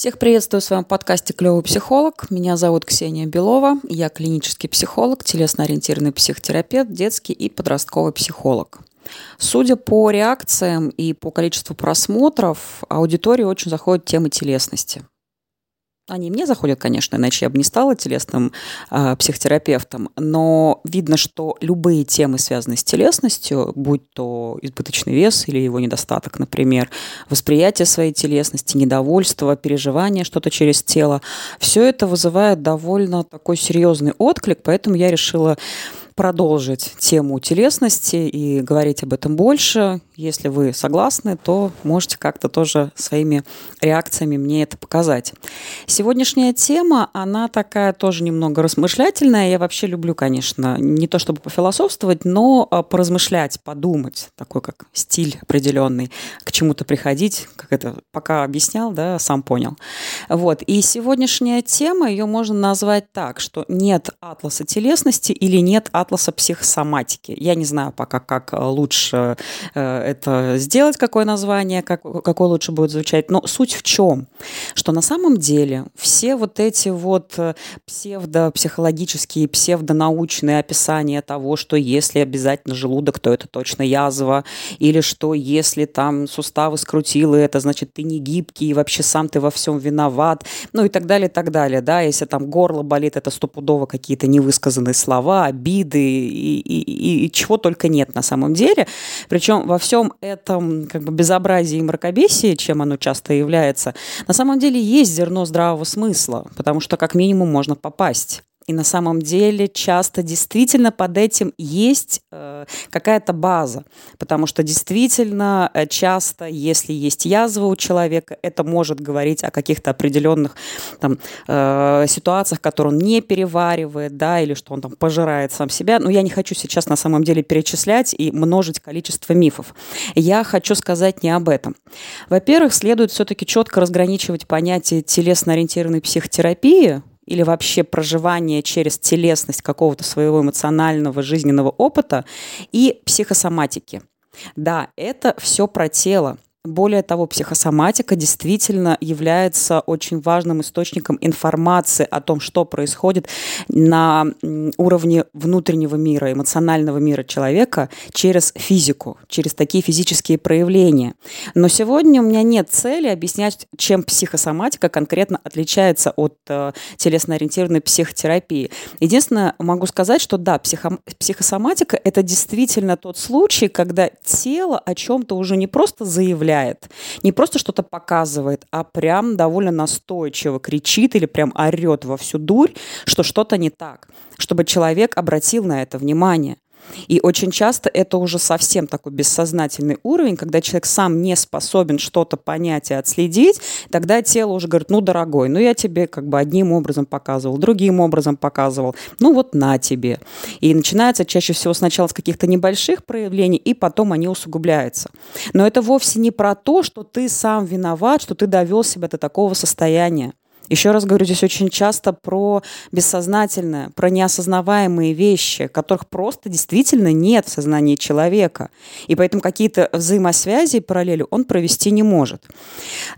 Всех приветствую в своем подкасте «Клевый психолог». Меня зовут Ксения Белова. Я клинический психолог, телесно-ориентированный психотерапевт, детский и подростковый психолог. Судя по реакциям и по количеству просмотров, аудитории очень заходит тема телесности. Они мне заходят, конечно, иначе я бы не стала телесным э, психотерапевтом, но видно, что любые темы, связанные с телесностью, будь то избыточный вес или его недостаток, например, восприятие своей телесности, недовольство, переживание что-то через тело, все это вызывает довольно такой серьезный отклик, поэтому я решила продолжить тему телесности и говорить об этом больше. Если вы согласны, то можете как-то тоже своими реакциями мне это показать. Сегодняшняя тема, она такая тоже немного размышлятельная. Я вообще люблю, конечно, не то чтобы пофилософствовать, но а, поразмышлять, подумать, такой как стиль определенный, к чему-то приходить, как это пока объяснял, да, сам понял. Вот. И сегодняшняя тема, ее можно назвать так, что нет атласа телесности или нет атласа атласа психосоматики. Я не знаю пока, как лучше э, это сделать, какое название, как, какое лучше будет звучать. Но суть в чем? Что на самом деле все вот эти вот э, псевдопсихологические, псевдонаучные описания того, что если обязательно желудок, то это точно язва, или что если там суставы скрутило, это значит ты не гибкий, и вообще сам ты во всем виноват, ну и так далее, и так далее, да, если там горло болит, это стопудово какие-то невысказанные слова, обиды, и, и, и чего только нет на самом деле. Причем во всем этом как бы безобразии и мракобесии, чем оно часто является, на самом деле есть зерно здравого смысла, потому что как минимум можно попасть. И на самом деле часто действительно под этим есть э, какая-то база, потому что действительно э, часто, если есть язва у человека, это может говорить о каких-то определенных там, э, ситуациях, которые он не переваривает, да, или что он там пожирает сам себя. Но я не хочу сейчас на самом деле перечислять и множить количество мифов. Я хочу сказать не об этом. Во-первых, следует все-таки четко разграничивать понятие телесно-ориентированной психотерапии, или вообще проживание через телесность какого-то своего эмоционального жизненного опыта и психосоматики. Да, это все про тело, более того, психосоматика действительно является очень важным источником информации о том, что происходит на уровне внутреннего мира, эмоционального мира человека через физику, через такие физические проявления. Но сегодня у меня нет цели объяснять, чем психосоматика конкретно отличается от э, телесно-ориентированной психотерапии. Единственное, могу сказать, что да, психо психосоматика – это действительно тот случай, когда тело о чем-то уже не просто заявляет, заявляет. Не просто что-то показывает, а прям довольно настойчиво кричит или прям орет во всю дурь, что что-то не так, чтобы человек обратил на это внимание. И очень часто это уже совсем такой бессознательный уровень, когда человек сам не способен что-то понять и отследить, тогда тело уже говорит, ну, дорогой, ну, я тебе как бы одним образом показывал, другим образом показывал, ну, вот на тебе. И начинается чаще всего сначала с каких-то небольших проявлений, и потом они усугубляются. Но это вовсе не про то, что ты сам виноват, что ты довел себя до такого состояния. Еще раз говорю, здесь очень часто про бессознательное, про неосознаваемые вещи, которых просто действительно нет в сознании человека. И поэтому какие-то взаимосвязи и параллели он провести не может.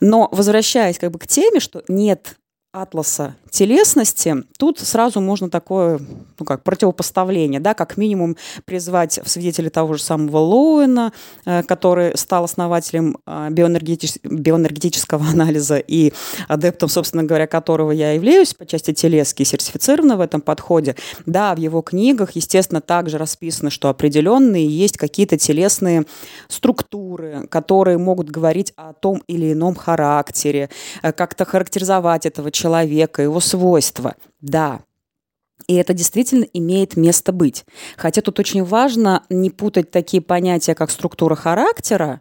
Но возвращаясь как бы к теме, что нет атласа телесности, тут сразу можно такое, ну как, противопоставление, да, как минимум призвать в свидетели того же самого Лоуэна, э, который стал основателем э, биоэнергетич... биоэнергетического анализа и адептом, собственно говоря, которого я являюсь по части телески, сертифицирована в этом подходе. Да, в его книгах, естественно, также расписано, что определенные есть какие-то телесные структуры, которые могут говорить о том или ином характере, э, как-то характеризовать этого человека, человека, его свойства. Да, и это действительно имеет место быть. Хотя тут очень важно не путать такие понятия, как структура характера,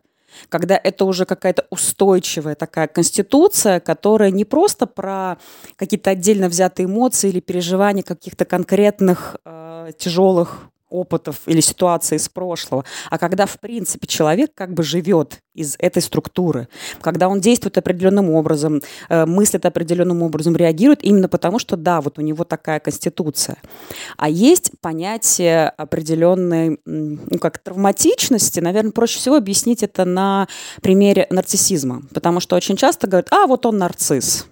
когда это уже какая-то устойчивая такая конституция, которая не просто про какие-то отдельно взятые эмоции или переживания каких-то конкретных э, тяжелых опытов или ситуаций из прошлого, а когда, в принципе, человек как бы живет из этой структуры, когда он действует определенным образом, э, мыслит определенным образом, реагирует именно потому, что да, вот у него такая конституция. А есть понятие определенной, ну, как травматичности, наверное, проще всего объяснить это на примере нарциссизма, потому что очень часто говорят, а, вот он нарцисс,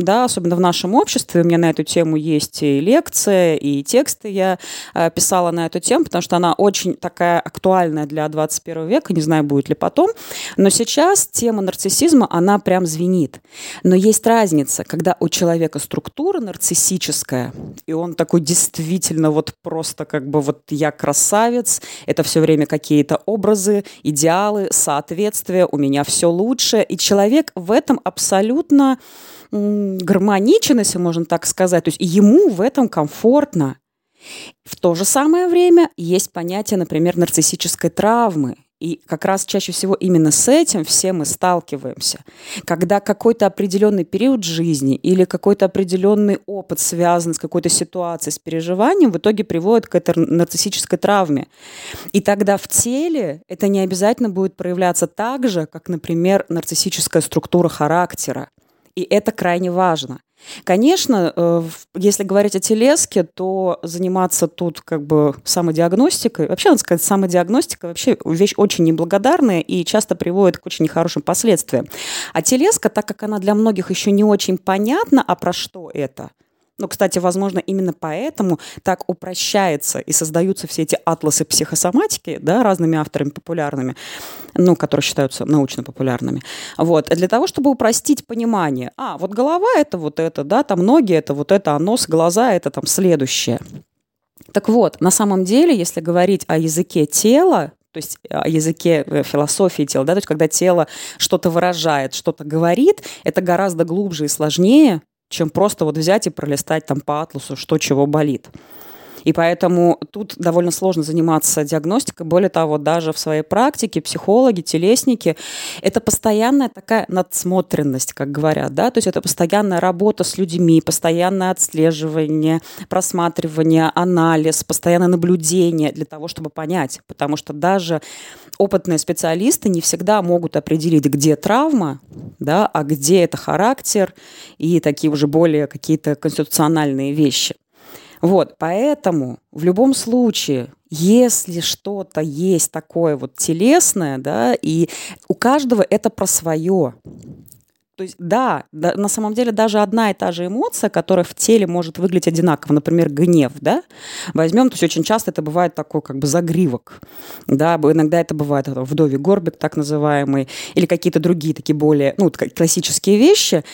да, особенно в нашем обществе. У меня на эту тему есть и лекция, и тексты я э, писала на эту тему, потому что она очень такая актуальная для 21 века, не знаю, будет ли потом. Но сейчас тема нарциссизма, она прям звенит. Но есть разница, когда у человека структура нарциссическая, и он такой действительно вот просто как бы вот я красавец, это все время какие-то образы, идеалы, соответствия, у меня все лучше. И человек в этом абсолютно гармоничен, если можно так сказать. То есть ему в этом комфортно. В то же самое время есть понятие, например, нарциссической травмы. И как раз чаще всего именно с этим все мы сталкиваемся. Когда какой-то определенный период жизни или какой-то определенный опыт связан с какой-то ситуацией, с переживанием, в итоге приводит к этой нарциссической травме. И тогда в теле это не обязательно будет проявляться так же, как, например, нарциссическая структура характера. И это крайне важно. Конечно, э, если говорить о телеске, то заниматься тут как бы самодиагностикой, вообще, надо сказать, самодиагностика вообще вещь очень неблагодарная и часто приводит к очень нехорошим последствиям. А телеска, так как она для многих еще не очень понятна, а про что это – ну, кстати, возможно, именно поэтому так упрощается и создаются все эти атласы психосоматики, да, разными авторами популярными, ну, которые считаются научно популярными. Вот, для того, чтобы упростить понимание. А, вот голова – это вот это, да, там ноги – это вот это, а нос, глаза – это там следующее. Так вот, на самом деле, если говорить о языке тела, то есть о языке э, философии тела, да, то есть когда тело что-то выражает, что-то говорит, это гораздо глубже и сложнее, чем просто вот взять и пролистать там по атласу, что чего болит. И поэтому тут довольно сложно заниматься диагностикой. Более того, даже в своей практике психологи, телесники – это постоянная такая надсмотренность, как говорят. Да? То есть это постоянная работа с людьми, постоянное отслеживание, просматривание, анализ, постоянное наблюдение для того, чтобы понять. Потому что даже опытные специалисты не всегда могут определить, где травма, да, а где это характер и такие уже более какие-то конституциональные вещи. Вот, поэтому в любом случае, если что-то есть такое вот телесное, да, и у каждого это про свое. То есть, да, да, на самом деле даже одна и та же эмоция, которая в теле может выглядеть одинаково, например, гнев, да, возьмем, то есть очень часто это бывает такой как бы загривок, да, иногда это бывает это, вдове горбик так называемый, или какие-то другие такие более, ну, классические вещи,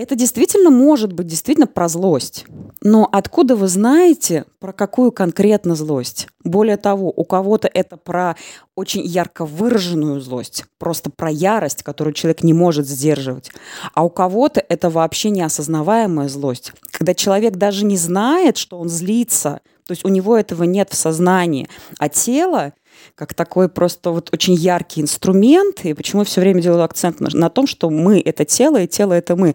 это действительно может быть действительно про злость. Но откуда вы знаете, про какую конкретно злость? Более того, у кого-то это про очень ярко выраженную злость, просто про ярость, которую человек не может сдерживать. А у кого-то это вообще неосознаваемая злость, когда человек даже не знает, что он злится, то есть у него этого нет в сознании, а тело как такой просто вот очень яркий инструмент, и почему я все время делаю акцент на, на том, что мы — это тело, и тело — это мы.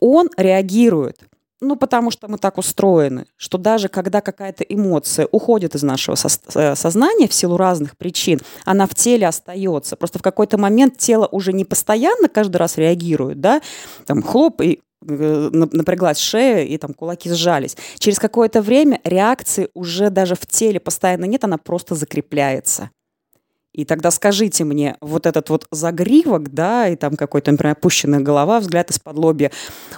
Он реагирует. Ну, потому что мы так устроены, что даже когда какая-то эмоция уходит из нашего со- э, сознания в силу разных причин, она в теле остается. Просто в какой-то момент тело уже не постоянно каждый раз реагирует, да, там хлоп, и напряглась шея, и там кулаки сжались. Через какое-то время реакции уже даже в теле постоянно нет, она просто закрепляется. И тогда скажите мне, вот этот вот загривок, да, и там какой-то, например, опущенная голова, взгляд из-под лобья,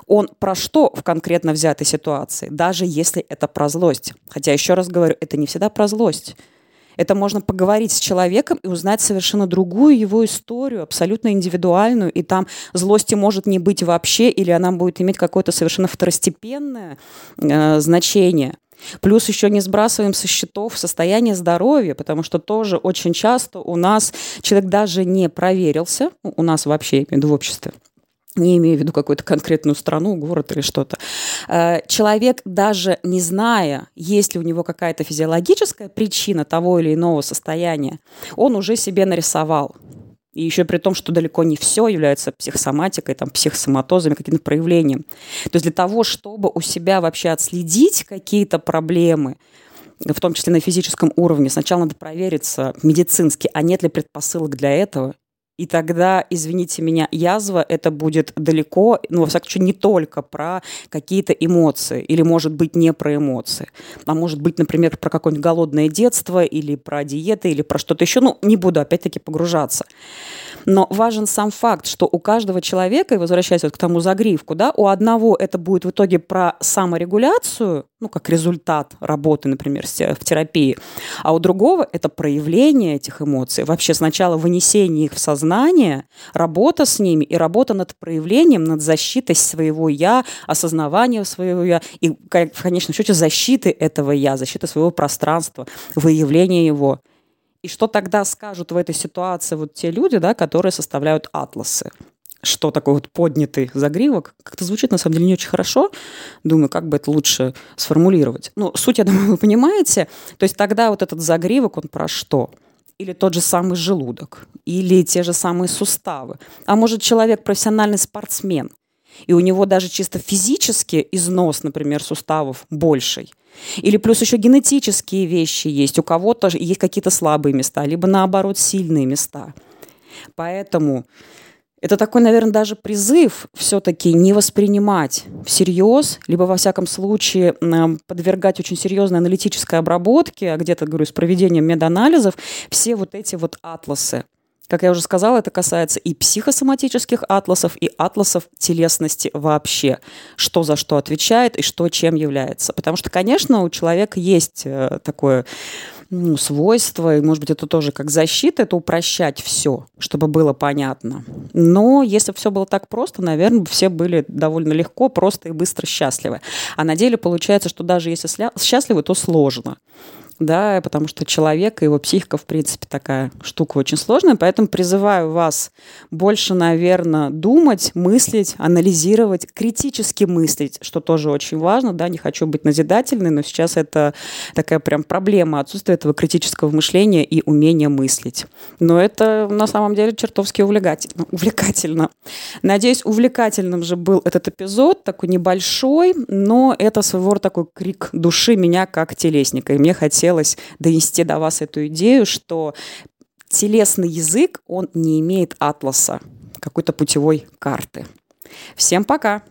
он про что в конкретно взятой ситуации, даже если это про злость. Хотя, еще раз говорю, это не всегда про злость. Это можно поговорить с человеком и узнать совершенно другую его историю, абсолютно индивидуальную, и там злости может не быть вообще, или она будет иметь какое-то совершенно второстепенное э, значение. Плюс еще не сбрасываем со счетов состояние здоровья, потому что тоже очень часто у нас человек даже не проверился, у нас вообще, в обществе, не имею в виду какую-то конкретную страну, город или что-то. Э, человек, даже не зная, есть ли у него какая-то физиологическая причина того или иного состояния, он уже себе нарисовал. И еще при том, что далеко не все является психосоматикой, там, психосоматозами, каким-то проявлением. То есть для того, чтобы у себя вообще отследить какие-то проблемы, в том числе на физическом уровне, сначала надо провериться медицински, а нет ли предпосылок для этого, И тогда, извините меня, язва это будет далеко, ну, во всяком случае, не только про какие-то эмоции, или, может быть, не про эмоции, а может быть, например, про какое-нибудь голодное детство, или про диеты, или про что-то еще. Ну, не буду опять-таки погружаться. Но важен сам факт, что у каждого человека, и возвращаясь вот к тому загривку, да, у одного это будет в итоге про саморегуляцию, ну, как результат работы, например, в терапии, а у другого это проявление этих эмоций. Вообще сначала вынесение их в сознание, работа с ними и работа над проявлением, над защитой своего «я», осознаванием своего «я» и, в конечном счете, защиты этого «я», защиты своего пространства, выявления его. И что тогда скажут в этой ситуации вот те люди, да, которые составляют атласы? Что такое вот поднятый загривок? Как-то звучит, на самом деле, не очень хорошо. Думаю, как бы это лучше сформулировать. Ну, суть, я думаю, вы понимаете. То есть тогда вот этот загривок, он про что? Или тот же самый желудок, или те же самые суставы. А может, человек профессиональный спортсмен, и у него даже чисто физически износ, например, суставов больший. Или плюс еще генетические вещи есть. У кого-то есть какие-то слабые места, либо наоборот сильные места. Поэтому это такой, наверное, даже призыв все-таки не воспринимать всерьез, либо, во всяком случае, подвергать очень серьезной аналитической обработке, а где-то, говорю, с проведением меданализов, все вот эти вот атласы. Как я уже сказала, это касается и психосоматических атласов, и атласов телесности вообще. Что за что отвечает и что чем является. Потому что, конечно, у человека есть э, такое ну, свойство, и, может быть, это тоже как защита, это упрощать все, чтобы было понятно. Но если бы все было так просто, наверное, все были довольно легко, просто и быстро счастливы. А на деле получается, что даже если счастливы, то сложно да, потому что человек и его психика, в принципе, такая штука очень сложная, поэтому призываю вас больше, наверное, думать, мыслить, анализировать, критически мыслить, что тоже очень важно, да, не хочу быть назидательной, но сейчас это такая прям проблема отсутствия этого критического мышления и умения мыслить. Но это на самом деле чертовски увлекательно. увлекательно. Надеюсь, увлекательным же был этот эпизод, такой небольшой, но это своего рода такой крик души меня как телесника, и мне хотелось хотелось донести до вас эту идею, что телесный язык, он не имеет атласа, какой-то путевой карты. Всем пока!